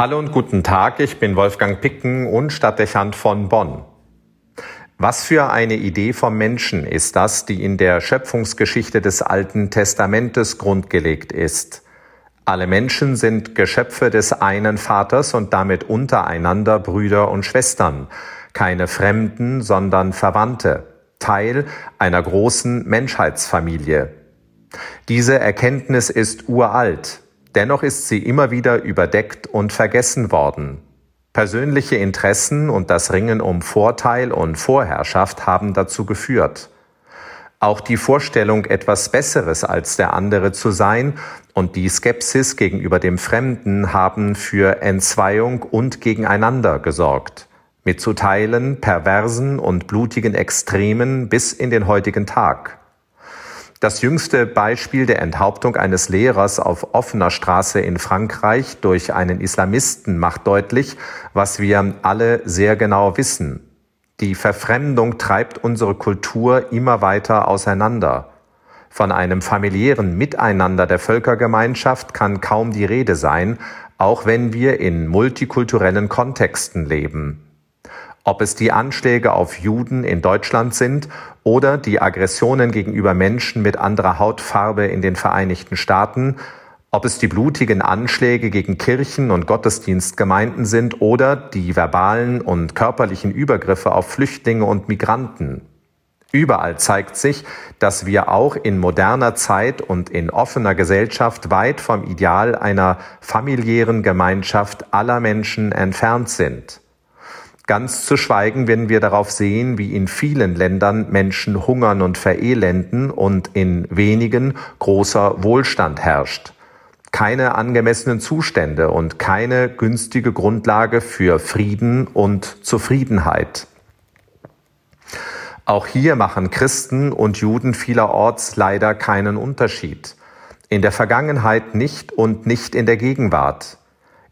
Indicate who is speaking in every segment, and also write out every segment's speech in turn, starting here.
Speaker 1: Hallo und guten Tag, ich bin Wolfgang Picken und Stadtdechant von Bonn. Was für eine Idee vom Menschen ist das, die in der Schöpfungsgeschichte des Alten Testamentes grundgelegt ist? Alle Menschen sind Geschöpfe des einen Vaters und damit untereinander Brüder und Schwestern, keine Fremden, sondern Verwandte, Teil einer großen Menschheitsfamilie. Diese Erkenntnis ist uralt, Dennoch ist sie immer wieder überdeckt und vergessen worden. Persönliche Interessen und das Ringen um Vorteil und Vorherrschaft haben dazu geführt. Auch die Vorstellung, etwas Besseres als der andere zu sein und die Skepsis gegenüber dem Fremden haben für Entzweiung und gegeneinander gesorgt, mit zu perversen und blutigen Extremen bis in den heutigen Tag. Das jüngste Beispiel der Enthauptung eines Lehrers auf offener Straße in Frankreich durch einen Islamisten macht deutlich, was wir alle sehr genau wissen. Die Verfremdung treibt unsere Kultur immer weiter auseinander. Von einem familiären Miteinander der Völkergemeinschaft kann kaum die Rede sein, auch wenn wir in multikulturellen Kontexten leben. Ob es die Anschläge auf Juden in Deutschland sind oder die Aggressionen gegenüber Menschen mit anderer Hautfarbe in den Vereinigten Staaten, ob es die blutigen Anschläge gegen Kirchen und Gottesdienstgemeinden sind oder die verbalen und körperlichen Übergriffe auf Flüchtlinge und Migranten. Überall zeigt sich, dass wir auch in moderner Zeit und in offener Gesellschaft weit vom Ideal einer familiären Gemeinschaft aller Menschen entfernt sind. Ganz zu schweigen, wenn wir darauf sehen, wie in vielen Ländern Menschen hungern und verelenden und in wenigen großer Wohlstand herrscht. Keine angemessenen Zustände und keine günstige Grundlage für Frieden und Zufriedenheit. Auch hier machen Christen und Juden vielerorts leider keinen Unterschied. In der Vergangenheit nicht und nicht in der Gegenwart.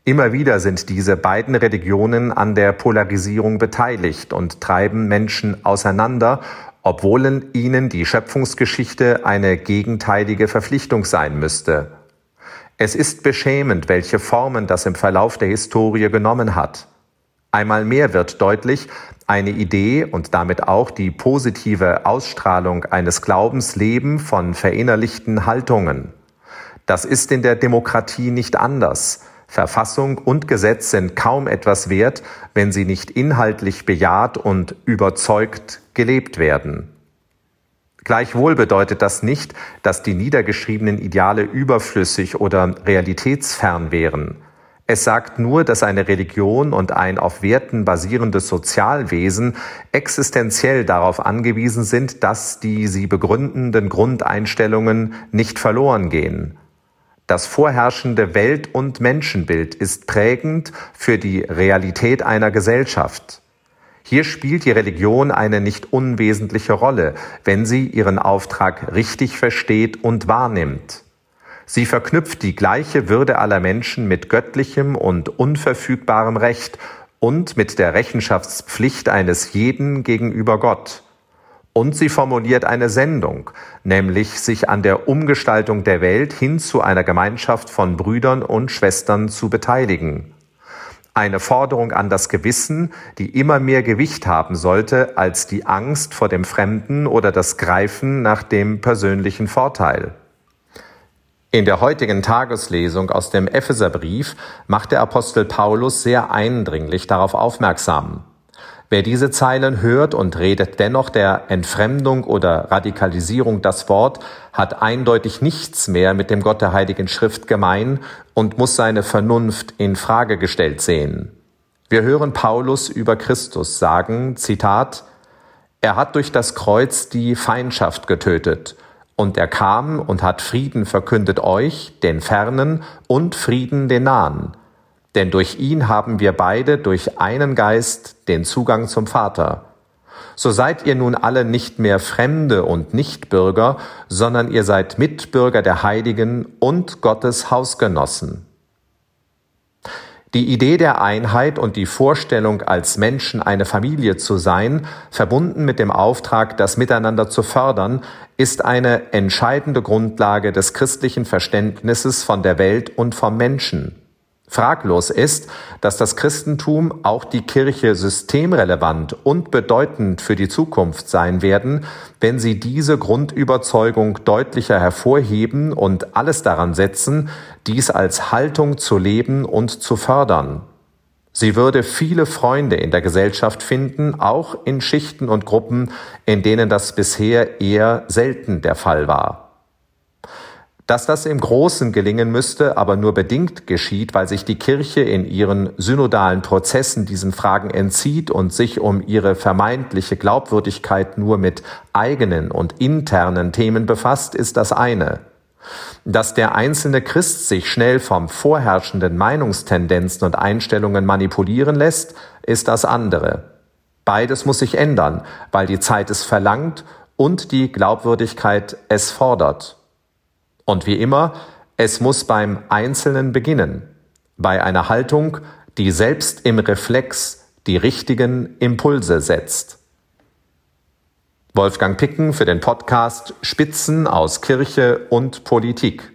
Speaker 1: Immer wieder sind diese beiden Religionen an der Polarisierung beteiligt und treiben Menschen auseinander, obwohl ihnen die Schöpfungsgeschichte eine gegenteilige Verpflichtung sein müsste. Es ist beschämend, welche Formen das im Verlauf der Historie genommen hat. Einmal mehr wird deutlich, eine Idee und damit auch die positive Ausstrahlung eines Glaubens leben von verinnerlichten Haltungen. Das ist in der Demokratie nicht anders. Verfassung und Gesetz sind kaum etwas wert, wenn sie nicht inhaltlich bejaht und überzeugt gelebt werden. Gleichwohl bedeutet das nicht, dass die niedergeschriebenen Ideale überflüssig oder realitätsfern wären. Es sagt nur, dass eine Religion und ein auf Werten basierendes Sozialwesen existenziell darauf angewiesen sind, dass die sie begründenden Grundeinstellungen nicht verloren gehen. Das vorherrschende Welt- und Menschenbild ist prägend für die Realität einer Gesellschaft. Hier spielt die Religion eine nicht unwesentliche Rolle, wenn sie ihren Auftrag richtig versteht und wahrnimmt. Sie verknüpft die gleiche Würde aller Menschen mit göttlichem und unverfügbarem Recht und mit der Rechenschaftspflicht eines jeden gegenüber Gott. Und sie formuliert eine Sendung, nämlich sich an der Umgestaltung der Welt hin zu einer Gemeinschaft von Brüdern und Schwestern zu beteiligen. Eine Forderung an das Gewissen, die immer mehr Gewicht haben sollte als die Angst vor dem Fremden oder das Greifen nach dem persönlichen Vorteil. In der heutigen Tageslesung aus dem Epheserbrief macht der Apostel Paulus sehr eindringlich darauf aufmerksam. Wer diese Zeilen hört und redet dennoch der Entfremdung oder Radikalisierung das Wort, hat eindeutig nichts mehr mit dem Gott der Heiligen Schrift gemein und muss seine Vernunft in Frage gestellt sehen. Wir hören Paulus über Christus sagen, Zitat, er hat durch das Kreuz die Feindschaft getötet, und er kam und hat Frieden verkündet euch, den Fernen, und Frieden den Nahen denn durch ihn haben wir beide durch einen Geist den Zugang zum Vater. So seid ihr nun alle nicht mehr Fremde und Nichtbürger, sondern ihr seid Mitbürger der Heiligen und Gottes Hausgenossen. Die Idee der Einheit und die Vorstellung, als Menschen eine Familie zu sein, verbunden mit dem Auftrag, das Miteinander zu fördern, ist eine entscheidende Grundlage des christlichen Verständnisses von der Welt und vom Menschen. Fraglos ist, dass das Christentum auch die Kirche systemrelevant und bedeutend für die Zukunft sein werden, wenn sie diese Grundüberzeugung deutlicher hervorheben und alles daran setzen, dies als Haltung zu leben und zu fördern. Sie würde viele Freunde in der Gesellschaft finden, auch in Schichten und Gruppen, in denen das bisher eher selten der Fall war. Dass das im Großen gelingen müsste, aber nur bedingt geschieht, weil sich die Kirche in ihren synodalen Prozessen diesen Fragen entzieht und sich um ihre vermeintliche Glaubwürdigkeit nur mit eigenen und internen Themen befasst, ist das eine. Dass der einzelne Christ sich schnell vom vorherrschenden Meinungstendenzen und Einstellungen manipulieren lässt, ist das andere. Beides muss sich ändern, weil die Zeit es verlangt und die Glaubwürdigkeit es fordert. Und wie immer, es muss beim Einzelnen beginnen, bei einer Haltung, die selbst im Reflex die richtigen Impulse setzt. Wolfgang Picken für den Podcast Spitzen aus Kirche und Politik.